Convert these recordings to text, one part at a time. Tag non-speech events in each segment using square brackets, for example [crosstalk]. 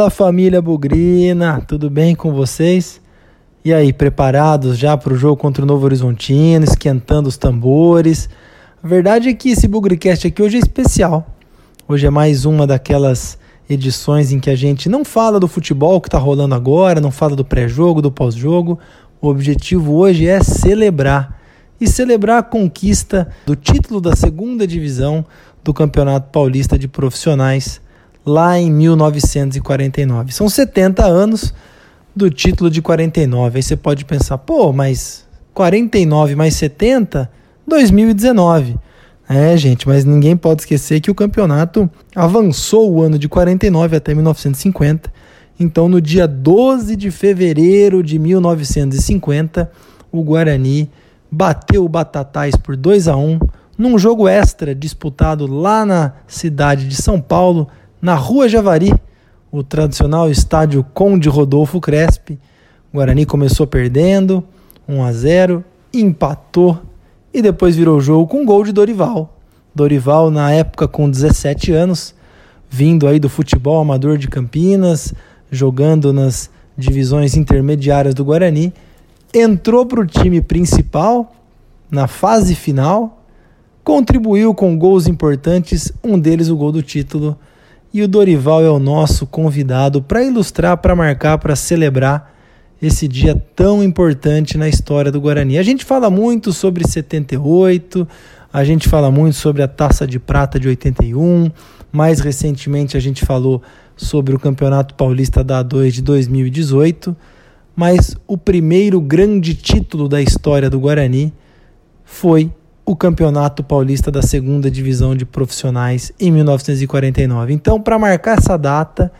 Fala família Bugrina, tudo bem com vocês? E aí, preparados já para o jogo contra o Novo Horizontino, esquentando os tambores? A verdade é que esse Bugricast aqui hoje é especial. Hoje é mais uma daquelas edições em que a gente não fala do futebol que está rolando agora, não fala do pré-jogo, do pós-jogo. O objetivo hoje é celebrar e celebrar a conquista do título da segunda divisão do Campeonato Paulista de Profissionais lá em 1949. São 70 anos do título de 49. Aí você pode pensar, pô, mas 49 mais 70, 2019. É, gente, mas ninguém pode esquecer que o campeonato avançou o ano de 49 até 1950. Então, no dia 12 de fevereiro de 1950, o Guarani bateu o Batatais por 2 a 1 num jogo extra disputado lá na cidade de São Paulo, na Rua Javari, o tradicional estádio Conde Rodolfo Crespi. O Guarani começou perdendo 1 a 0, empatou e depois virou o jogo com um gol de Dorival. Dorival na época com 17 anos, vindo aí do futebol amador de Campinas, jogando nas divisões intermediárias do Guarani, entrou para o time principal na fase final, contribuiu com gols importantes, um deles o gol do título e o Dorival é o nosso convidado para ilustrar, para marcar, para celebrar esse dia tão importante na história do Guarani. A gente fala muito sobre 78, a gente fala muito sobre a Taça de Prata de 81, mais recentemente a gente falou sobre o Campeonato Paulista da A2 de 2018, mas o primeiro grande título da história do Guarani foi o Campeonato Paulista da Segunda Divisão de Profissionais em 1949. Então, para marcar essa data,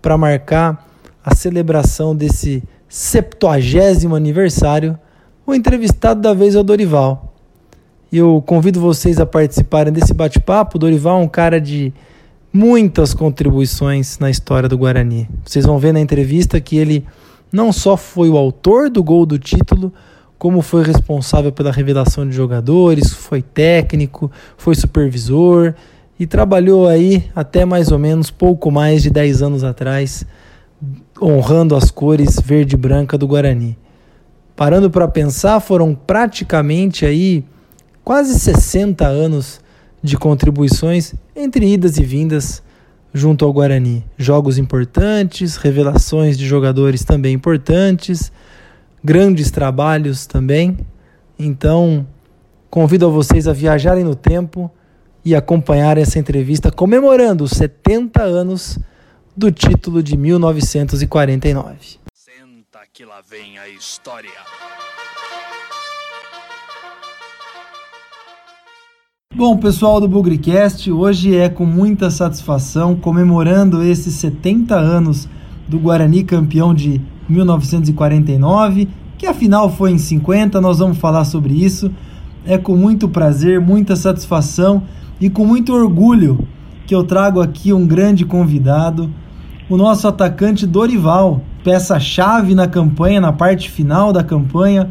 para marcar a celebração desse 70 aniversário, o entrevistado da vez é o Dorival. E eu convido vocês a participarem desse bate-papo. Dorival é um cara de muitas contribuições na história do Guarani. Vocês vão ver na entrevista que ele não só foi o autor do gol do título, como foi responsável pela revelação de jogadores, foi técnico, foi supervisor e trabalhou aí até mais ou menos pouco mais de 10 anos atrás, honrando as cores verde e branca do Guarani. Parando para pensar, foram praticamente aí quase 60 anos de contribuições entre idas e vindas junto ao Guarani. Jogos importantes, revelações de jogadores também importantes, grandes trabalhos também. Então, convido a vocês a viajarem no tempo e acompanhar essa entrevista comemorando os 70 anos do título de 1949. Senta que lá vem a história. Bom, pessoal do Bugricast, hoje é com muita satisfação comemorando esses 70 anos do Guarani campeão de 1949, que afinal foi em 50, nós vamos falar sobre isso. É com muito prazer, muita satisfação e com muito orgulho que eu trago aqui um grande convidado, o nosso atacante Dorival, peça-chave na campanha, na parte final da campanha,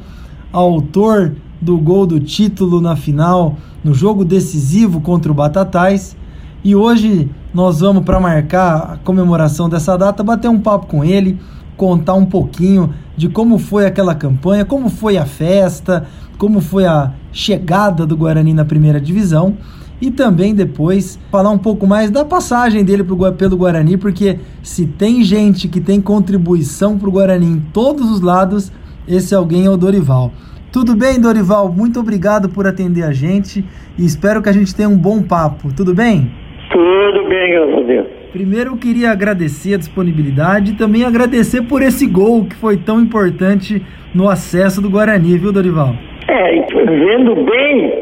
autor do gol do título na final, no jogo decisivo contra o Batatais. E hoje nós vamos, para marcar a comemoração dessa data, bater um papo com ele, contar um pouquinho de como foi aquela campanha, como foi a festa, como foi a chegada do Guarani na primeira divisão e também depois falar um pouco mais da passagem dele pro, pelo Guarani, porque se tem gente que tem contribuição para o Guarani em todos os lados, esse alguém é o Dorival. Tudo bem, Dorival? Muito obrigado por atender a gente e espero que a gente tenha um bom papo. Tudo bem? Tudo bem, graças a Deus. Primeiro eu queria agradecer a disponibilidade e também agradecer por esse gol que foi tão importante no acesso do Guarani, viu, Dorival? É, vendo bem,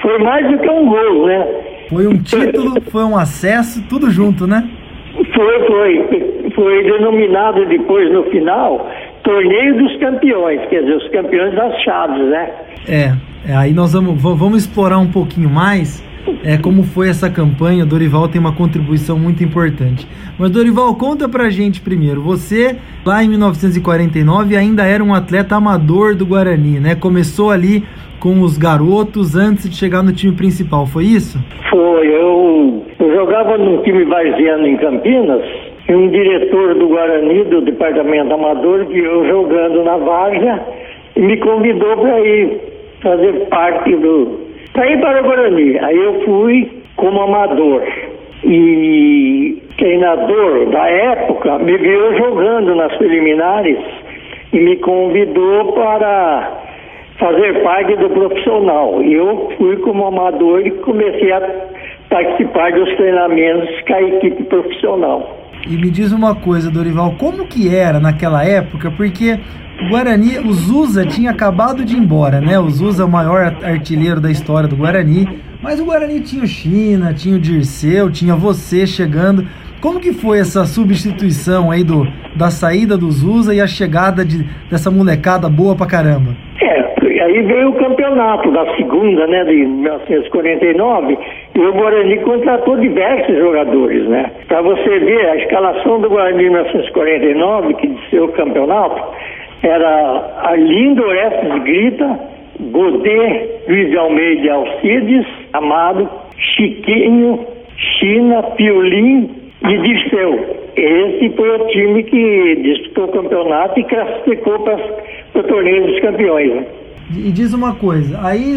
foi mais do que um gol, né? Foi um título, foi um acesso, tudo junto, né? Foi, foi. Foi denominado depois no final Torneio dos Campeões, quer dizer, os campeões das chaves, né? É, é aí nós vamos, vamos explorar um pouquinho mais é, como foi essa campanha. Dorival tem uma contribuição muito importante. Mas Dorival, conta pra gente primeiro. Você, lá em 1949, ainda era um atleta amador do Guarani, né? Começou ali com os garotos antes de chegar no time principal, foi isso? Foi. Eu, eu jogava num time varziano em Campinas um diretor do Guarani, do departamento amador, que eu jogando na Várzea, e me convidou para ir fazer parte do. Para ir para o Guarani. Aí eu fui como amador. E treinador da época me viu jogando nas preliminares e me convidou para fazer parte do profissional. Eu fui como amador e comecei a participar dos treinamentos com a equipe profissional. E me diz uma coisa, Dorival, como que era naquela época? Porque Guarani, o Zusa tinha acabado de ir embora, né? O Zusa é o maior artilheiro da história do Guarani, mas o Guarani tinha o China, tinha o Dirceu, tinha você chegando. Como que foi essa substituição aí do, da saída do Zusa e a chegada de, dessa molecada boa pra caramba? É, aí veio o campeonato da segunda, né, de 1949, e o Guarani contratou diversos jogadores, né? Para você ver, a escalação do Guarani de 1949, que disse o campeonato, era Arlindo Orestes Grita, Godet, Luiz de Almeida e Alcides, Amado, Chiquinho, China, Piolim e Dirceu. Esse foi o time que disputou o campeonato e classificou para o torneio dos campeões. Né? E diz uma coisa, aí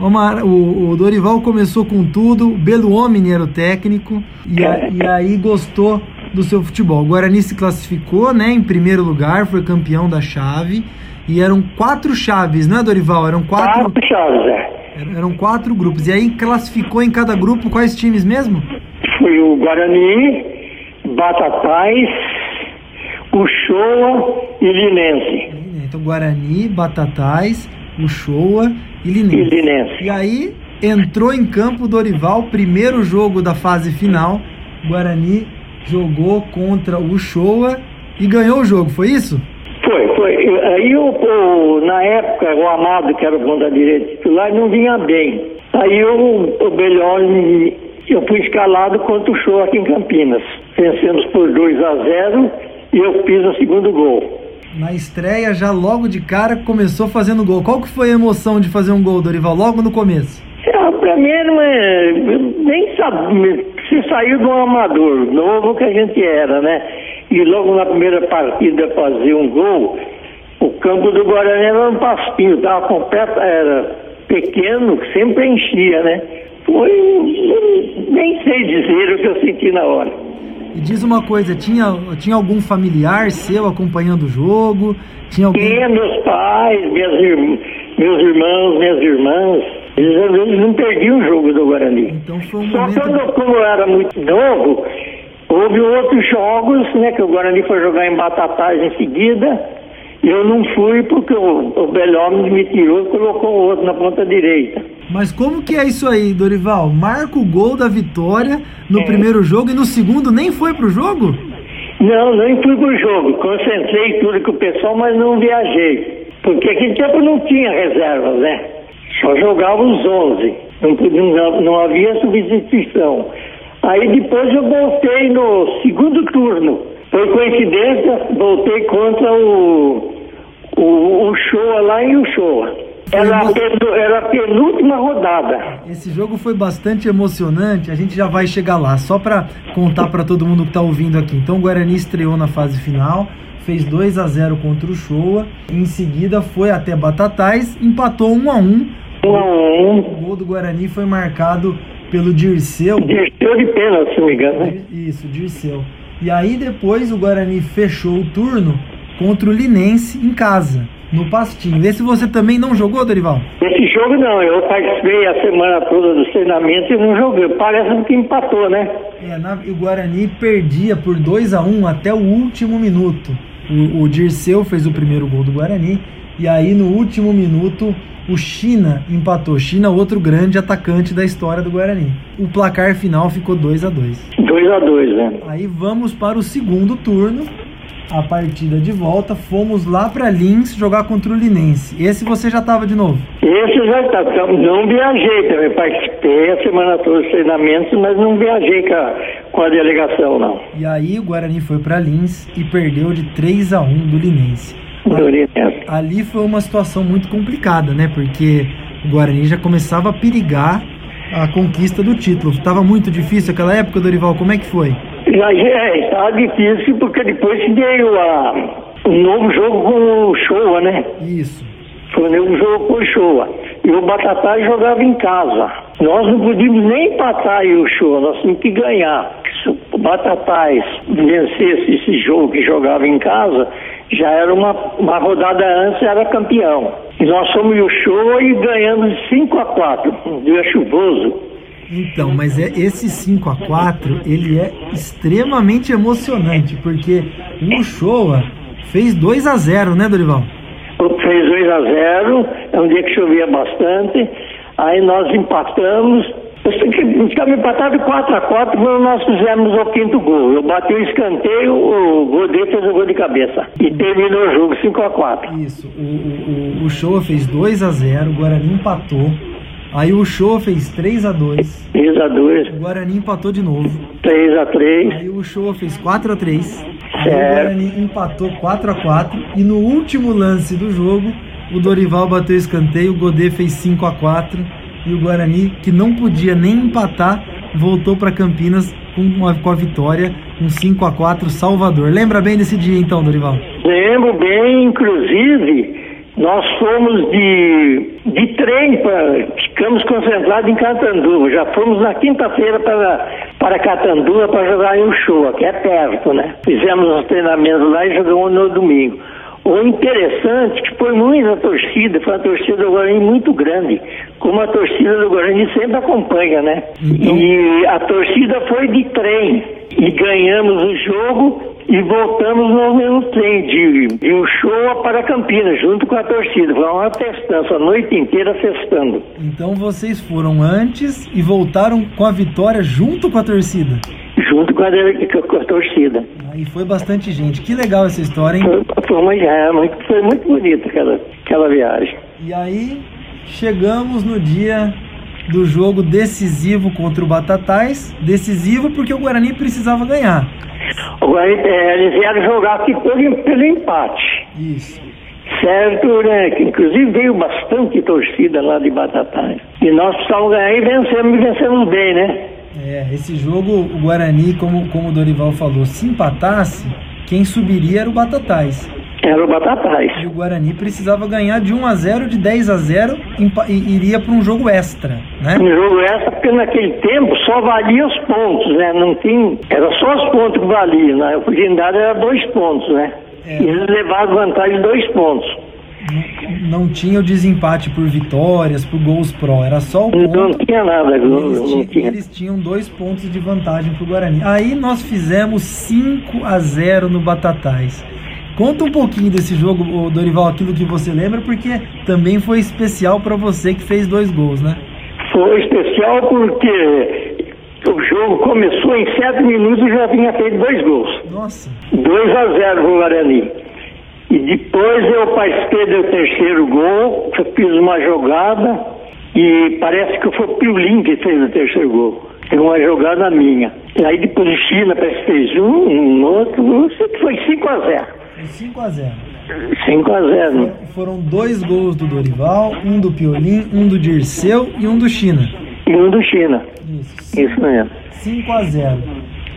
Omar, o, o, Dorival começou com tudo, Belo Homem era o técnico, e, a, e, aí gostou do seu futebol. O Guarani se classificou né, em primeiro lugar, foi campeão da chave, e eram quatro chaves, não é, Dorival? Eram quatro, quatro chaves, é. Eram quatro grupos. E aí classificou em cada grupo quais times mesmo? Foi o Guarani, Batatais, Uchoa e Linense. Então, Guarani, Batatais, Uchoa e Linense. E Linense. E aí entrou em campo Dorival, primeiro jogo da fase final. Guarani jogou contra o Uchoa e ganhou o jogo, foi isso? Foi, foi. Aí o, o, na época o Amado, que era o ponta direita titular, não vinha bem. Aí o, o Belhone, eu fui escalado contra o show aqui em Campinas. Vencemos por 2 a 0 e eu fiz o segundo gol na estreia, já logo de cara, começou fazendo gol. Qual que foi a emoção de fazer um gol, Dorival, logo no começo? É, pra mim não é. Nem sabe. Se saiu do amador, novo que a gente era, né? E logo na primeira partida fazer um gol, o campo do Guarani era um pastinho, estava completo, era pequeno, sempre enchia, né? Foi. Nem sei dizer o que eu senti na hora. E diz uma coisa, tinha, tinha algum familiar seu acompanhando o jogo? Tinha alguém... Tinha meus pais, minhas meus irmãos, minhas irmãs. Eles, eles não perdiam o jogo do Guarani. Então foi um Só momento... quando, como eu era muito novo, houve outros jogos, né? Que o Guarani foi jogar em Batatais em seguida. E eu não fui porque o, o Belhome me tirou e colocou o outro na ponta direita. Mas como que é isso aí, Dorival? Marca o gol da vitória no é. primeiro jogo e no segundo nem foi pro jogo? Não, nem fui pro jogo. Concentrei tudo com o pessoal, mas não viajei. Porque aquele tempo não tinha reservas, né? Só jogava os 11. Não, não, não havia substituição. Aí depois eu voltei no segundo turno. Por coincidência, voltei contra o, o, o Showa lá em Uchoa. Era, era a penúltima rodada. Esse jogo foi bastante emocionante, a gente já vai chegar lá. Só para contar para todo mundo que está ouvindo aqui. Então o Guarani estreou na fase final, fez 2 a 0 contra o Showa. Em seguida foi até Batatais, empatou 1 a 1 1 a 1 O gol do Guarani foi marcado pelo Dirceu. Dirceu de pênalti, se não me engano. Né? Isso, Dirceu. E aí depois o Guarani fechou o turno contra o Linense em casa no Pastinho. Esse você também não jogou, Dorival? Esse jogo não, eu participei a semana toda do treinamento e não joguei. Parece que empatou, né? É, na, o Guarani perdia por 2 a 1 um até o último minuto. O, o Dirceu fez o primeiro gol do Guarani e aí no último minuto o China empatou. China, outro grande atacante da história do Guarani. O placar final ficou 2 a 2 2 a 2 né? Aí vamos para o segundo turno a partida de volta, fomos lá para Lins jogar contra o Linense. Esse você já estava de novo? Esse eu já estava. Então, não viajei também. Participei a semana toda dos treinamentos, mas não viajei com a, com a delegação, não. E aí o Guarani foi para Lins e perdeu de 3 a 1 do Linense. Ali foi uma situação muito complicada, né? Porque o Guarani já começava a perigar a conquista do título. Estava muito difícil aquela época, Dorival. Como é que foi? Já é, estava difícil porque depois veio a, um novo jogo com o Showa, né? Isso. Foi um novo jogo com o Showa. E o Batatais jogava em casa. Nós não podíamos nem empatar o Showa, nós tínhamos que ganhar. Se o Batatais vencesse esse jogo que jogava em casa, já era uma, uma rodada antes, era campeão. E nós fomos o Showa e ganhamos 5 a 4 um dia chuvoso. Então, mas é esse 5 a 4 ele é extremamente emocionante, porque o Showa fez 2 a 0 né, Dorival? Fez 2 a 0 é um dia que chovia bastante, aí nós empatamos, Ficamos empatados 4 a 4 quando nós fizemos o quinto gol. Eu bati o escanteio, o Godê fez o gol de cabeça. E terminou o jogo 5 a 4 Isso. O, o, o Showa fez 2 a 0 o Guarani empatou. Aí o Showa fez 3 a 2 3 a 2 O Guarani empatou de novo. 3 a 3 Aí o Showa fez 4 a 3 Aí o Guarani empatou 4 a 4 E no último lance do jogo, o Dorival bateu o escanteio, o Godê fez 5 a 4 E o Guarani, que não podia nem empatar, voltou para Campinas com, uma, com a vitória, um 5 a 4 Salvador. Lembra bem desse dia então, Dorival? Lembro bem, inclusive, nós fomos de, de trem para. Ficamos concentrados em Catanduva. Já fomos na quinta-feira para, para Catanduva para jogar em Uchoa, que é perto, né? Fizemos os treinamentos lá e jogamos no domingo. O interessante é que foi muita torcida, foi uma torcida do Guarani muito grande, como a torcida do Guarani sempre acompanha, né? Então- E a torcida foi de trem e ganhamos o jogo e voltamos no mesmo trem de, de Uchoa para Campinas, junto com a torcida. Foi uma festança, a noite inteira festando. Então vocês foram antes e voltaram com a vitória junto com a torcida. Junto com a, com a torcida. Aí foi bastante gente. Que legal essa história, hein? Foi, foi, uma, é, muito, foi muito bonita aquela, aquela viagem. E aí chegamos no dia do jogo decisivo contra o Batatais. Decisivo porque o Guarani precisava ganhar. É, eles vieram jogar aqui pelo, pelo empate. Isso. Certo, né? Que inclusive veio bastante torcida lá de Batatais. E nós precisávamos ganhar e vencemos, e vencemos bem, né? É, esse jogo, o Guarani, como, como o Dorival falou, se empatasse, quem subiria era o Batatais. Era o Batatais. E o Guarani precisava ganhar de 1 a 0 de 10 a 0 empa- e iria para um jogo extra, né? No jogo essa, porque naquele tempo só valia os pontos, né? Não tinha. Era só os pontos que valiam, né? A oportunidade era dois pontos, né? É. E eles levaram vantagem de dois pontos. Não tinha o desempate por vitórias, por gols pró, era só o Não ponto. tinha nada, não, Eles, não ti- tinha. eles tinham dois pontos de vantagem pro Guarani. Aí nós fizemos 5 a 0 no Batatais. Conta um pouquinho desse jogo, Dorival, aquilo que você lembra, porque também foi especial para você que fez dois gols, né? Foi especial porque o jogo começou em sete minutos e já tinha feito dois gols. Nossa, 2 a 0 pro Guarani. E depois eu participei do terceiro gol, eu fiz uma jogada e parece que foi o Piolin que fez o terceiro gol. Foi uma jogada minha. E aí depois o China parece que fez um, um outro, foi 5 a 0 foi 5 a 0 5 a 0 Foram dois gols do Dorival, um do Piolim, um do Dirceu e um do China. E um do China. Isso, Isso mesmo. 5 a 0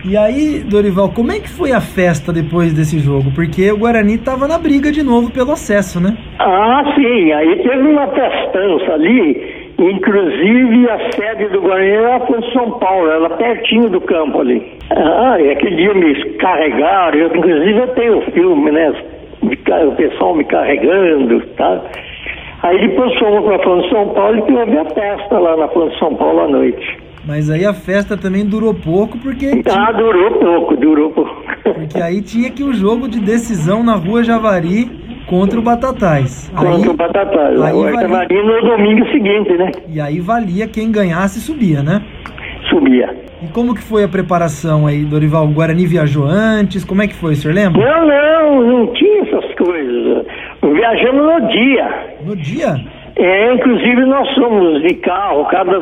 E aí, Dorival, como é que foi a festa depois desse jogo? Porque o Guarani tava na briga de novo pelo acesso, né? Ah, sim, aí teve uma festança ali, inclusive a sede do Guarani era foi em São Paulo, era pertinho do campo ali. Ah, e aquele dia me carregaram, eu, inclusive eu tenho o filme, né? O pessoal me carregando, tá? Aí depois fomos para a de São Paulo e teve a festa lá na de São Paulo à noite. Mas aí a festa também durou pouco, porque, Ah, durou pouco, durou pouco. porque aí tinha que o jogo de decisão na rua Javari contra o Batatais. Contra o Aí, Batatais. aí O valia- Artamarim no domingo seguinte, né? e aí valia quem ganhasse subia, né? Subia. E como que foi a preparação aí, Dorival? O Guarani viajou antes? Como é que foi, o senhor lembra? Não, não, não tinha essas coisas. Viajamos no dia. No dia? É, inclusive nós somos de carro, cada,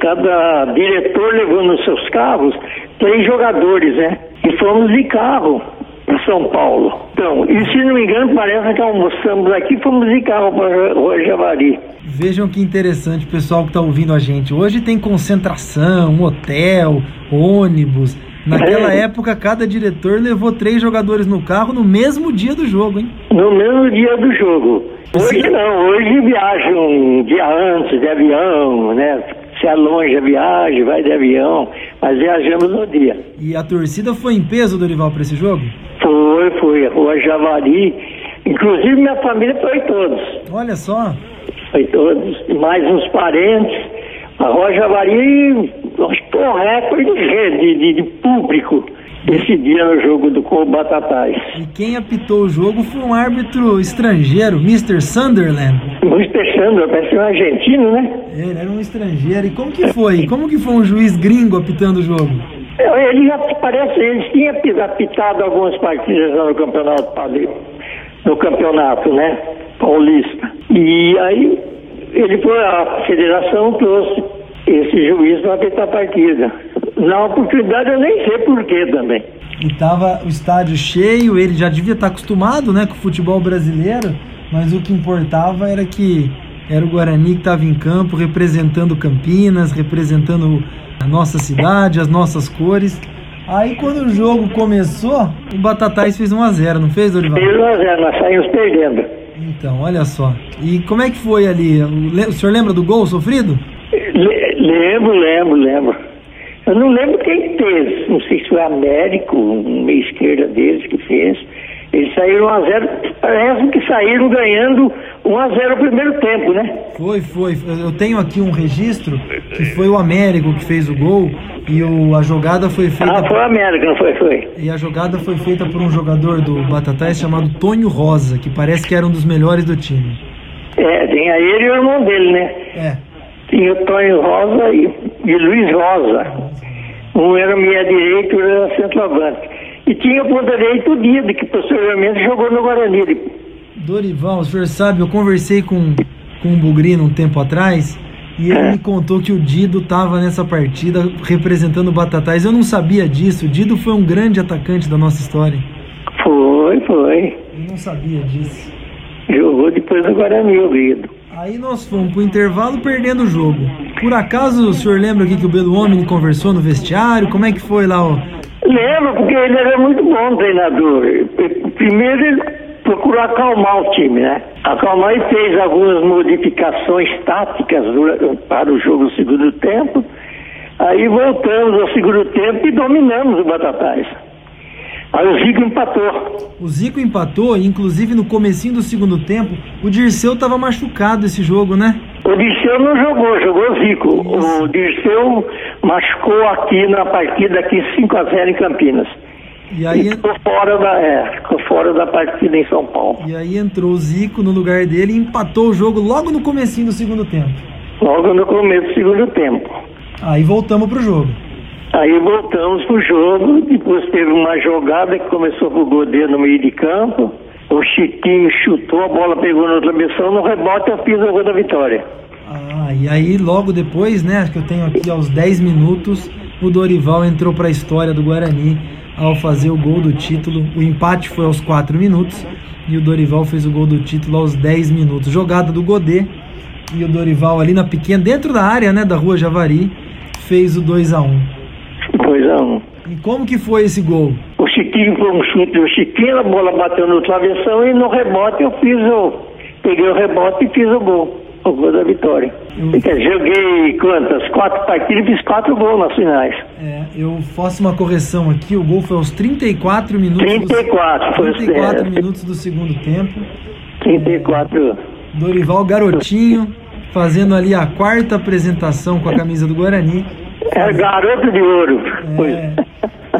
cada diretor levou nos seus carros três jogadores, né? E fomos de carro para São Paulo. Então, e se não me engano, parece que almoçamos aqui, fomos de carro para Javari. Vejam que interessante, pessoal que está ouvindo a gente. Hoje tem concentração, um hotel, ônibus. Naquela é. época, cada diretor levou três jogadores no carro no mesmo dia do jogo, hein? No mesmo dia do jogo. Hoje não, hoje viajam um dia antes de avião, né? Se é longe a viagem, vai de avião, mas viajamos no dia. E a torcida foi em peso, Dorival, para esse jogo? Foi, foi. A Rua Javari. Inclusive minha família foi todos. Olha só. Foi todos. Mais uns parentes. A Rua Javari, acho que foi um recorde de, de, de público esse dia no jogo do Batatais. E quem apitou o jogo foi um árbitro estrangeiro, Mr. Sunderland. Mr. Sunderland, parece um argentino, né? Ele era um estrangeiro. E como que foi? Como que foi um juiz gringo apitando o jogo? É, ele já parece, ele tinha apitado algumas partidas no campeonato no campeonato, né? Paulista. E aí ele foi, a federação trouxe esse juiz para apitar a partida. Na oportunidade eu nem sei porquê também. E tava o estádio cheio, ele já devia estar acostumado né, com o futebol brasileiro, mas o que importava era que era o Guarani que estava em campo representando Campinas, representando a nossa cidade, as nossas cores. Aí quando o jogo começou, o Batatais fez 1x0, não fez, Dorival? Fez 1x0, nós saímos perdendo. Então, olha só. E como é que foi ali? O senhor lembra do gol sofrido? lembro, lembro, lembro. Eu não lembro quem fez. Não sei se foi Américo, um meio esquerda deles que fez. Eles saíram 1x0, parece que saíram ganhando 1x0 o primeiro tempo, né? Foi, foi. Eu tenho aqui um registro que foi o Américo que fez o gol e o, a jogada foi feita. Ah, foi o Américo, não foi? Foi. E a jogada foi feita por um jogador do Batatais chamado Tônio Rosa, que parece que era um dos melhores do time. É, tem a ele e o irmão dele, né? É. Tinha o Tônio Rosa e, e Luiz Rosa. Um era meia direita e outro era centroavante. E tinha o ponta direito o Dida, que posteriormente jogou no Guarani. Dorival, o senhor sabe, eu conversei com, com o Bugrino um tempo atrás e ele é. me contou que o Dido estava nessa partida representando o Batatais. Eu não sabia disso. O Dido foi um grande atacante da nossa história. Foi, foi. Eu não sabia disso. Jogou depois do Guarani, o Dido. Aí nós fomos pro intervalo perdendo o jogo. Por acaso o senhor lembra aqui que o Belo Homem conversou no vestiário? Como é que foi lá o, Lembro, porque ele era muito bom treinador. Primeiro ele procurou acalmar o time, né? Acalmar e fez algumas modificações táticas para o jogo no segundo tempo. Aí voltamos ao segundo tempo e dominamos o Batatais. Aí o Zico empatou. O Zico empatou, inclusive no comecinho do segundo tempo, o Dirceu estava machucado esse jogo, né? O Dirceu não jogou, jogou o Zico. Isso. O Dirceu machucou aqui na partida aqui 5 a 0 em Campinas. E aí e ficou fora da, é, ficou fora da partida em São Paulo. E aí entrou o Zico no lugar dele e empatou o jogo logo no comecinho do segundo tempo. Logo no começo do segundo tempo. Aí voltamos pro jogo. Aí voltamos pro jogo, depois teve uma jogada que começou com o Godet no meio de campo. O Chiquinho chutou, a bola pegou na travessão, no rebote eu fiz o gol da vitória. Ah, e aí logo depois, né, que eu tenho aqui aos 10 minutos, o Dorival entrou para a história do Guarani ao fazer o gol do título. O empate foi aos 4 minutos e o Dorival fez o gol do título aos 10 minutos. Jogada do Godê e o Dorival ali na pequena, dentro da área, né, da Rua Javari, fez o 2 a 1. 2 a 1. E como que foi esse gol? O Chiquinho foi um chute do Chiquinho, a bola bateu no travessão e no rebote eu fiz o peguei o rebote e fiz o gol o gol da vitória. Eu... Joguei quantas? Quatro partidas e fiz quatro gols nas finais. É, eu faço uma correção aqui, o gol foi aos 34 minutos. 34, do... foi 34 minutos do segundo tempo. 34. Dorival Garotinho, fazendo ali a quarta apresentação com a camisa do Guarani. É garoto de ouro. É.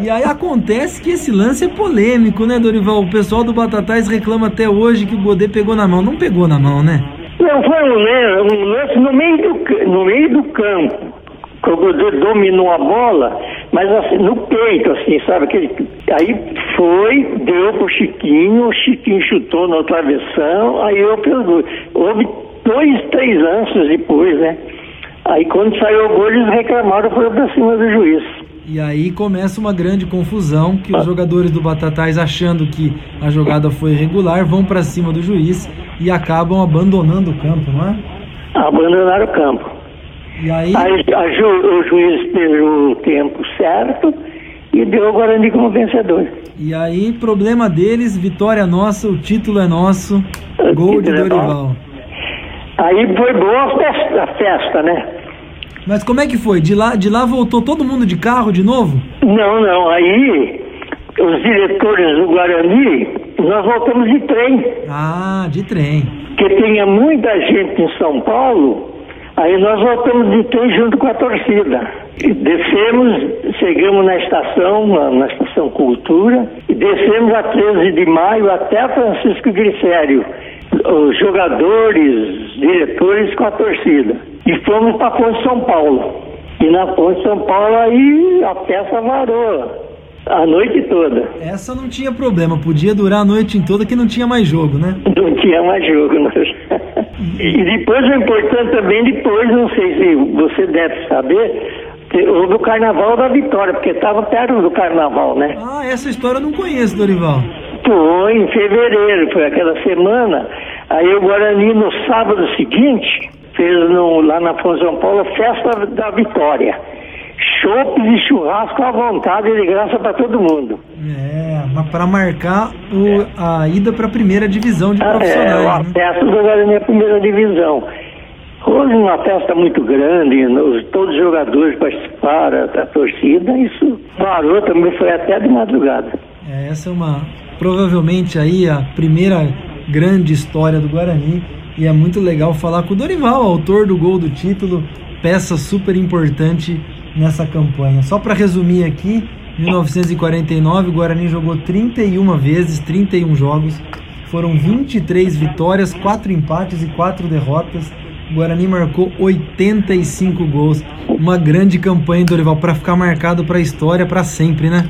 E aí acontece que esse lance é polêmico, né, Dorival? O pessoal do Batatais reclama até hoje que o Godê pegou na mão. Não pegou na mão, né? Não, foi um, um lance no meio do, no meio do campo. Que o Godê dominou a bola, mas assim, no peito, assim, sabe? Aquele, aí foi, deu pro Chiquinho, o Chiquinho chutou na travessão, aí eu pergunto. Houve dois, três lances depois, né? Aí quando saiu o gol, eles reclamaram, foram pra cima do juiz. E aí começa uma grande confusão, que os jogadores do Batatais, achando que a jogada foi irregular, vão para cima do juiz e acabam abandonando o campo, não é? Abandonaram o campo. E aí... aí ju, o juiz fez o tempo certo e deu o Guarani como vencedor. E aí, problema deles, vitória nossa, o título é nosso, o gol de é Dorival. Aí foi boa a festa, a festa, né? Mas como é que foi? De lá, de lá voltou todo mundo de carro de novo? Não, não. Aí os diretores do Guarani, nós voltamos de trem. Ah, de trem. Porque tinha muita gente em São Paulo, aí nós voltamos de trem junto com a torcida. Descemos, chegamos na estação, na, na estação Cultura, e descemos a 13 de maio até Francisco Glicério. Os jogadores, diretores com a torcida. E fomos para Ponte São Paulo. E na Ponte São Paulo aí a peça varou a noite toda. Essa não tinha problema, podia durar a noite toda que não tinha mais jogo, né? [laughs] Não tinha mais jogo. Né? e depois o importante também, depois, não sei se você deve saber, houve o Carnaval da Vitória, porque estava perto do Carnaval, né? Ah, essa história eu não conheço, Dorival. Foi em fevereiro, foi aquela semana. Aí o Guarani, no sábado seguinte, fez no, lá na São Paulo, Festa da Vitória chopes e churrasco à vontade e de graça para todo mundo. É, mas para marcar o, a ida para a primeira divisão de ah, profissionais. É, a né? festa do Guarani primeira divisão. Houve uma festa muito grande, todos os jogadores participaram, a torcida, isso parou também, foi até de madrugada. É, essa é uma, provavelmente aí a primeira grande história do Guarani e é muito legal falar com o Dorival, autor do gol do título, peça super importante nessa campanha. Só para resumir aqui, 1949 o Guarani jogou 31 vezes, 31 jogos. Foram 23 vitórias, 4 empates e 4 derrotas. O Guarani marcou 85 gols. Uma grande campanha, Dorival, para ficar marcado para a história para sempre, né?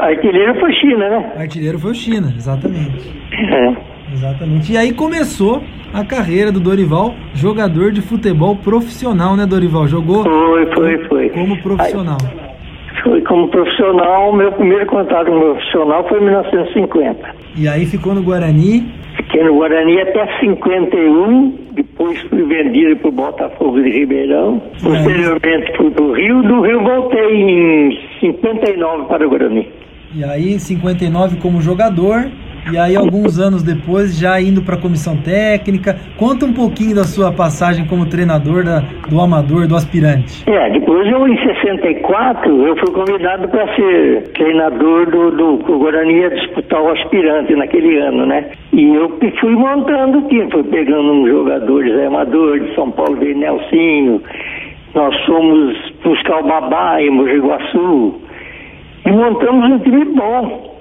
Artilheiro foi China, né? Artilheiro foi o China, exatamente. É. Exatamente. E aí começou a carreira do Dorival, jogador de futebol profissional, né, Dorival? Jogou? Foi, foi, foi. Como profissional. Aí, foi como profissional, meu primeiro contato com profissional foi em 1950. E aí ficou no Guarani? Fiquei no Guarani até 51, depois fui vendido para o Botafogo de Ribeirão. Posteriormente fui para o Rio, do Rio voltei em 59 para o Guarani. E aí, 59 como jogador, e aí, alguns anos depois, já indo para a comissão técnica, conta um pouquinho da sua passagem como treinador da, do amador, do aspirante. É, depois eu, em 64, eu fui convidado para ser treinador do, do, do Guarani ia disputar o aspirante naquele ano, né? E eu fui montando o time, fui pegando uns jogadores amadores de São Paulo, veio Nelsinho, nós fomos buscar o Babá em Mogi Guaçu, e montamos um time bom.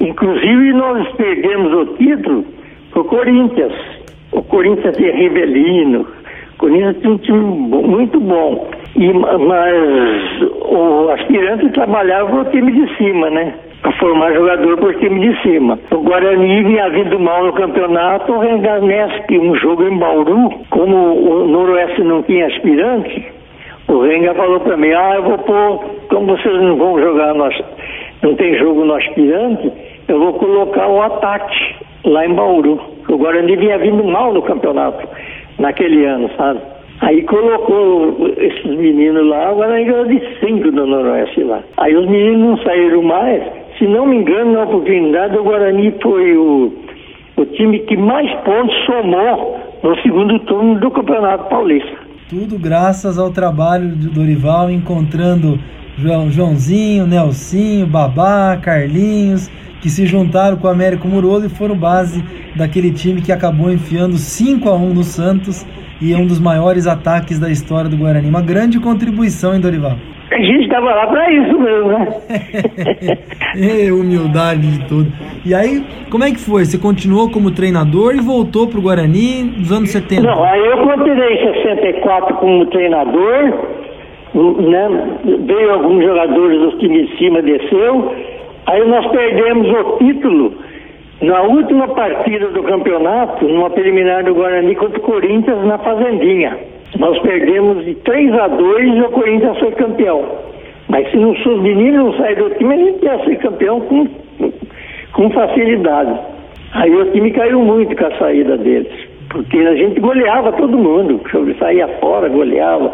Inclusive, nós perdemos o título para o Corinthians. O Corinthians de Rivelino. O Corinthians tinha um time muito bom. E, mas o aspirante trabalhava para o time de cima, né? Para formar jogador para o time de cima. O Guarani vinha vindo mal no campeonato, o Renganesp, um jogo em Bauru, como o Noroeste não tinha aspirante, o Renga falou para mim, ah, eu vou pôr, como vocês não vão jogar, nós, não tem jogo no aspirante, eu vou colocar o ataque lá em Bauru. O Guarani vinha vindo mal no campeonato naquele ano, sabe? Aí colocou esses meninos lá, Guarani ganhou de cinco do Noroeste lá. Aí os meninos não saíram mais. Se não me engano, na oportunidade, o Guarani foi o, o time que mais pontos somou no segundo turno do Campeonato Paulista. Tudo graças ao trabalho do Dorival, encontrando João, Joãozinho, Nelsinho, Babá, Carlinhos que se juntaram com o Américo Muroso e foram base daquele time que acabou enfiando 5 a 1 no Santos e é um dos maiores ataques da história do Guarani. Uma grande contribuição, hein, Dorival? A gente estava lá para isso mesmo, né? [laughs] é, humildade de tudo. E aí, como é que foi? Você continuou como treinador e voltou para o Guarani nos anos 70? Não, aí eu continuei em 64 como treinador, né? veio alguns jogadores do time de cima, desceu, Aí nós perdemos o título na última partida do campeonato, numa preliminar do Guarani contra o Corinthians na Fazendinha. Nós perdemos de 3 a 2 e o Corinthians foi campeão. Mas se, não, se os meninos não saírem do time, a gente ia ser campeão com, com facilidade. Aí o time caiu muito com a saída deles. Porque a gente goleava todo mundo. Saía fora, goleava.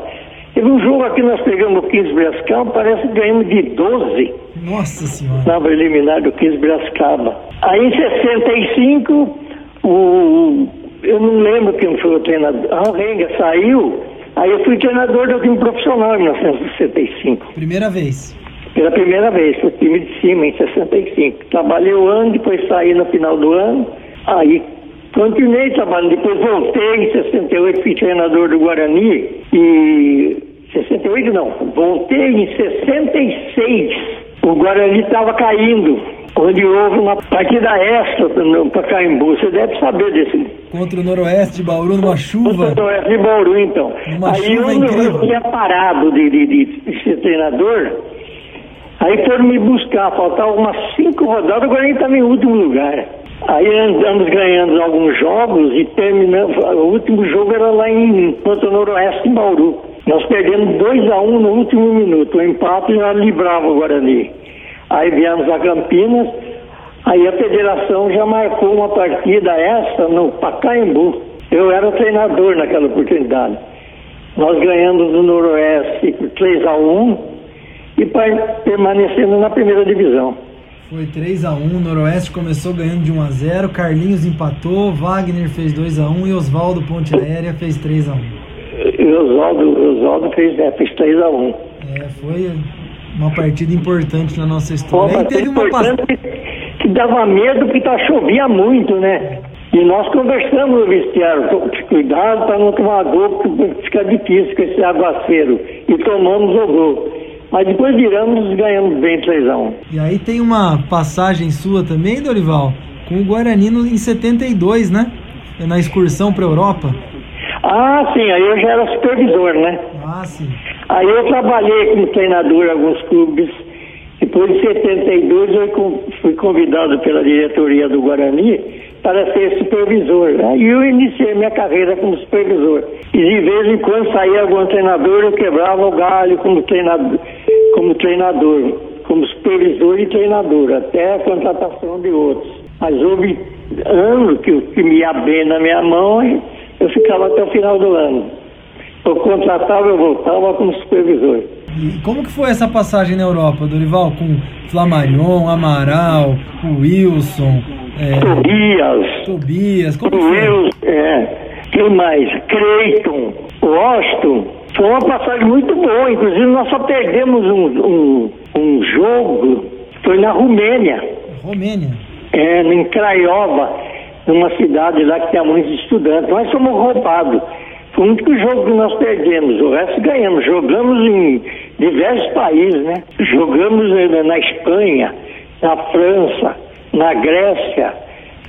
Teve um jogo aqui, nós pegamos o 15 Brascaba, parece que ganhamos de 12. Nossa Senhora. Estava eliminado o 15 Brascaba. Aí em 65, o, eu não lembro quem foi o treinador. A Renga saiu, aí eu fui treinador do time profissional em 1965. Primeira vez. Pela primeira vez, o time de cima, em 65. Trabalhei o ano, depois saí no final do ano. Aí continuei trabalhando, depois voltei em 68, fui treinador do Guarani. E 68 não, voltei em 66. O Guarani estava caindo, onde houve uma partida extra no Pacaembu. Você deve saber desse. Contra o Noroeste de Bauru, numa chuva. Contra o Noroeste de Bauru, então. Numa Aí chuva eu, eu tinha parado de, de, de, de ser treinador. Aí foram me buscar, faltavam umas cinco rodadas, o Guarani estava em último lugar. Aí andamos ganhando alguns jogos e terminamos. O último jogo era lá em Ponto Noroeste, em Bauru. Nós perdemos 2 a 1 um no último minuto. O empate já livrava o Guarani. Aí viemos a Campinas, aí a federação já marcou uma partida essa no Pacaembu. Eu era treinador naquela oportunidade. Nós ganhamos do Noroeste por 3 a 1 e permanecendo na primeira divisão. Foi 3x1, o Noroeste começou ganhando de 1x0, Carlinhos empatou, Wagner fez 2x1 e Oswaldo Ponte Aérea fez 3x1. E o Oswaldo, Oswaldo fez, é, fez 3 a 1 É, foi uma partida importante na nossa Pô, história. Mas teve uma passagem. importante que, que dava medo porque tá, chovia muito, né? E nós conversamos no vestiário, pô, cuidado para não tomar gol, porque fica difícil com esse aguaceiro. E tomamos o gol. Mas depois viramos e ganhamos bem 3 a 1 E aí tem uma passagem sua também, Dorival, com o Guarani no- em 72, né? Na excursão para Europa. Ah, sim, aí eu já era supervisor, né? Ah, sim. Aí eu trabalhei como treinador em alguns clubes. Depois de 72 eu fui convidado pela diretoria do Guarani para ser supervisor. Aí eu iniciei minha carreira como supervisor. E de vez em quando saía algum treinador, eu quebrava o galho como treinador, como treinador, como supervisor e treinador, até a contratação de outros. Mas houve ano que, que me ia bem na minha mão e eu ficava até o final do ano. Eu contratava, eu voltava como supervisor. E como que foi essa passagem na Europa, Dorival? Com Flamarion, Amaral, o Wilson, é, Tobias, Tobias, como que foi? Wilson, é, quem mais? Creighton, Washington. Foi uma passagem muito boa. Inclusive, nós só perdemos um, um, um jogo, foi na Romênia, Romênia. é, em Craiova, numa cidade lá que tinha muitos estudantes. Nós fomos roubados. Foi o único jogo que nós perdemos. O resto ganhamos. Jogamos em diversos países, né? Jogamos eh, na Espanha, na França, na Grécia,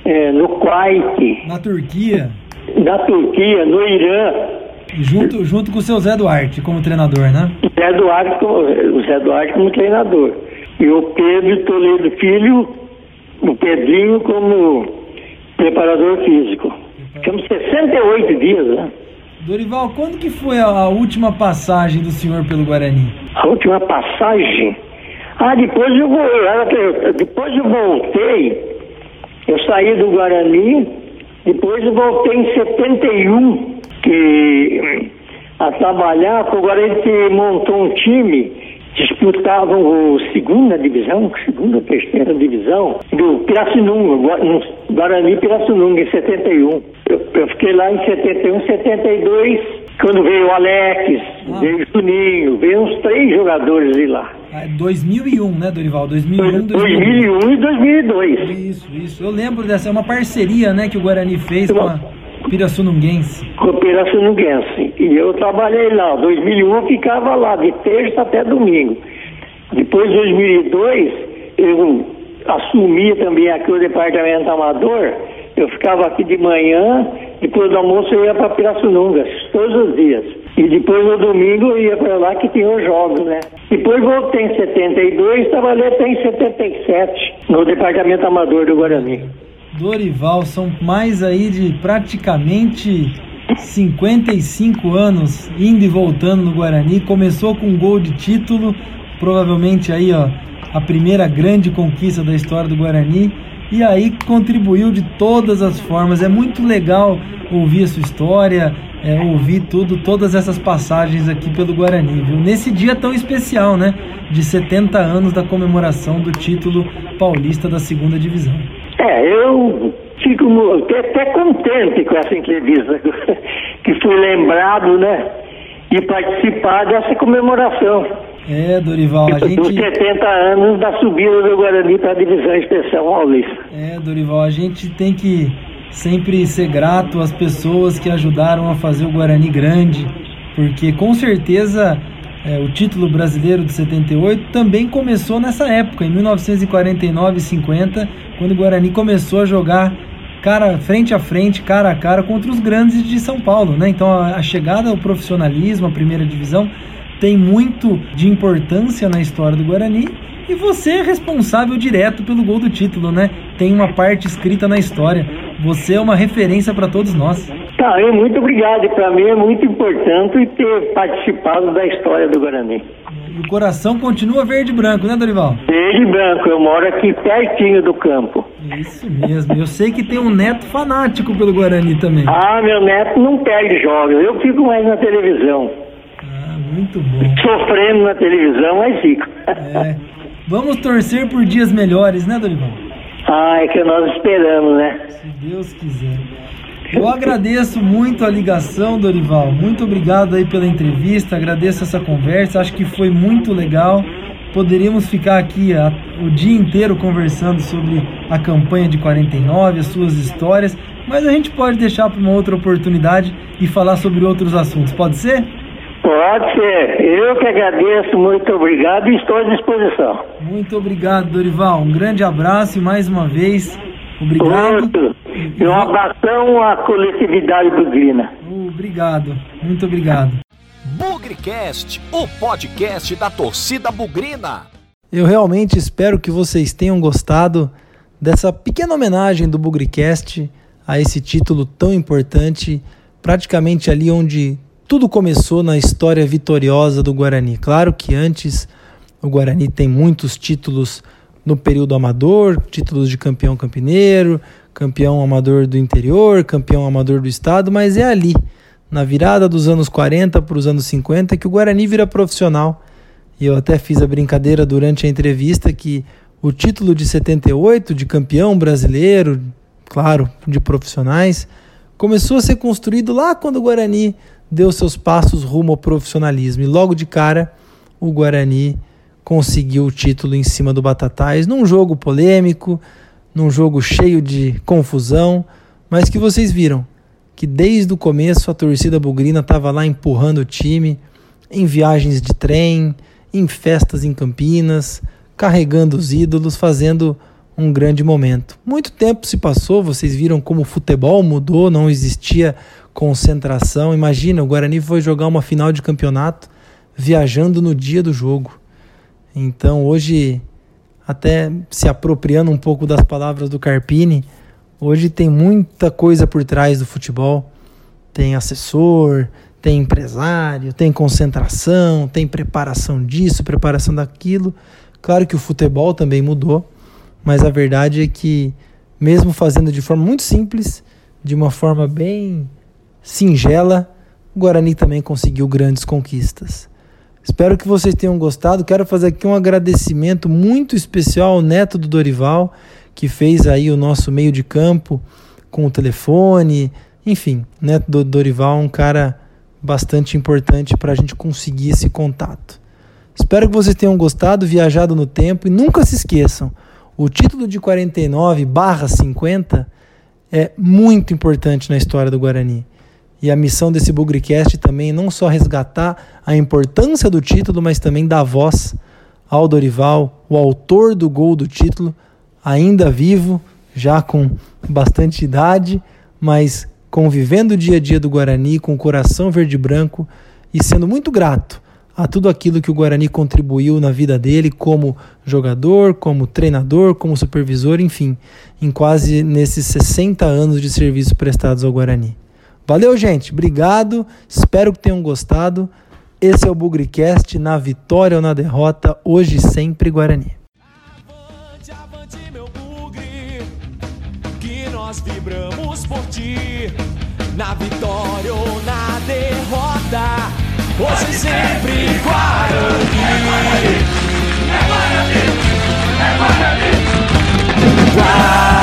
eh, no Kuwait, Na Turquia, na Turquia, no Irã. junto, junto com o seu Zé Duarte como treinador, né? Zé Duarte, o Zé Duarte como treinador. E o Pedro Toledo Filho, o Pedrinho como preparador físico. Ficamos 68 dias, né? Dorival, quando que foi a, a última passagem do senhor pelo Guarani? A última passagem. Ah, depois eu vou. eu- Depois eu voltei. Eu saí do Guarani, depois eu voltei em 71, que hum, a trabalhar, o Guarani montou um time, disputavam o segunda divisão, segunda ou terceira divisão, do Pirassununga, Guarani Pirassununga, em 71. Eu, eu fiquei lá em 71, 72, quando veio o Alex, Ah. veio o Juninho, veio uns três jogadores de lá. Ah, 2001, né, Dorival? 2001, 2002. 2001 e 2002. Isso, isso. Eu lembro dessa, é uma parceria, né, que o Guarani fez com a Pirassununguense. Pirassununguense. E eu trabalhei lá. 2001 eu ficava lá, de terça até domingo. Depois, de 2002, eu assumi também aqui o departamento amador. Eu ficava aqui de manhã, depois do almoço eu ia para Pirassununga, todos os dias. E depois no domingo eu ia para lá que tinha os jogos, né? Depois voltei em 72, trabalhei até em 77, no departamento amador do Guarani. Dorival, são mais aí de praticamente 55 anos indo e voltando no Guarani. Começou com um gol de título, provavelmente aí, ó, a primeira grande conquista da história do Guarani. E aí contribuiu de todas as formas. É muito legal ouvir a sua história, é, ouvir tudo, todas essas passagens aqui pelo Guarani, viu? Nesse dia tão especial, né? De 70 anos da comemoração do título paulista da segunda divisão. É, eu fico até contente com essa entrevista, [laughs] que fui lembrado, né? E participar dessa comemoração. É, Dorival, a gente... Dos 70 anos da subida do Guarani para a divisão especial paulista. É, Dorival, a gente tem que sempre ser grato às pessoas que ajudaram a fazer o Guarani grande, porque com certeza é, o título brasileiro de 78 também começou nessa época, em 1949 e 50, quando o Guarani começou a jogar cara frente a frente, cara a cara contra os grandes de São Paulo, né? Então a, a chegada ao profissionalismo, a primeira divisão, tem muito de importância na história do Guarani e você é responsável direto pelo gol do título, né? Tem uma parte escrita na história. Você é uma referência para todos nós. Tá, muito obrigado. Para mim é muito importante ter participado da história do Guarani. O coração continua verde e branco, né, Dorival? Verde e branco. Eu moro aqui pertinho do campo. Isso mesmo. Eu sei que tem um neto fanático pelo Guarani também. Ah, meu neto não perde jogos. Eu fico mais na televisão. Ah, muito bom. Sofrendo na televisão, mas fico. É. Vamos torcer por dias melhores, né, Dorival? Ah, é que nós esperamos, né? Se Deus quiser. Eu agradeço muito a ligação, Dorival. Muito obrigado aí pela entrevista. Agradeço essa conversa. Acho que foi muito legal. Poderíamos ficar aqui a, o dia inteiro conversando sobre a campanha de 49, as suas histórias, mas a gente pode deixar para uma outra oportunidade e falar sobre outros assuntos. Pode ser? Pode ser. Eu que agradeço, muito obrigado e estou à disposição. Muito obrigado, Dorival. Um grande abraço e mais uma vez, obrigado. Outro. E um abração à coletividade bugrina. Obrigado, muito obrigado. Bugrecast, o podcast da torcida bugrina. Eu realmente espero que vocês tenham gostado dessa pequena homenagem do Bugrecast a esse título tão importante, praticamente ali onde tudo começou na história vitoriosa do Guarani. Claro que antes o Guarani tem muitos títulos no período amador, títulos de campeão campineiro, campeão amador do interior, campeão amador do estado, mas é ali, na virada dos anos 40 para os anos 50, que o Guarani vira profissional. E eu até fiz a brincadeira durante a entrevista que o título de 78 de campeão brasileiro, claro, de profissionais, começou a ser construído lá quando o Guarani deu seus passos rumo ao profissionalismo. E logo de cara, o Guarani conseguiu o título em cima do Batatais, num jogo polêmico, num jogo cheio de confusão, mas que vocês viram que desde o começo a torcida bugrina estava lá empurrando o time em viagens de trem, em festas em Campinas, carregando os ídolos, fazendo um grande momento. Muito tempo se passou, vocês viram como o futebol mudou, não existia concentração. Imagina, o Guarani foi jogar uma final de campeonato viajando no dia do jogo. Então, hoje, até se apropriando um pouco das palavras do Carpini, hoje tem muita coisa por trás do futebol. Tem assessor, tem empresário, tem concentração, tem preparação disso, preparação daquilo. Claro que o futebol também mudou, mas a verdade é que, mesmo fazendo de forma muito simples, de uma forma bem singela, o Guarani também conseguiu grandes conquistas. Espero que vocês tenham gostado. Quero fazer aqui um agradecimento muito especial ao neto do Dorival, que fez aí o nosso meio de campo com o telefone. Enfim, neto do Dorival é um cara bastante importante para a gente conseguir esse contato. Espero que vocês tenham gostado, viajado no tempo e nunca se esqueçam, o título de 49 barra 50 é muito importante na história do Guarani. E a missão desse Bugrecast também é não só resgatar a importância do título, mas também dar voz ao Dorival, o autor do gol do título, ainda vivo, já com bastante idade, mas convivendo o dia a dia do Guarani com o coração verde e branco e sendo muito grato a tudo aquilo que o Guarani contribuiu na vida dele como jogador, como treinador, como supervisor, enfim, em quase nesses 60 anos de serviço prestados ao Guarani. Valeu, gente. Obrigado. Espero que tenham gostado. Esse é o Bugricast na vitória ou na derrota, hoje sempre Guarani. Avante, avante, meu bugre, que nós vibramos por ti. Na vitória ou na derrota, hoje sempre Guarani. É Guarani, é Guarani, é Guarani. Guarani.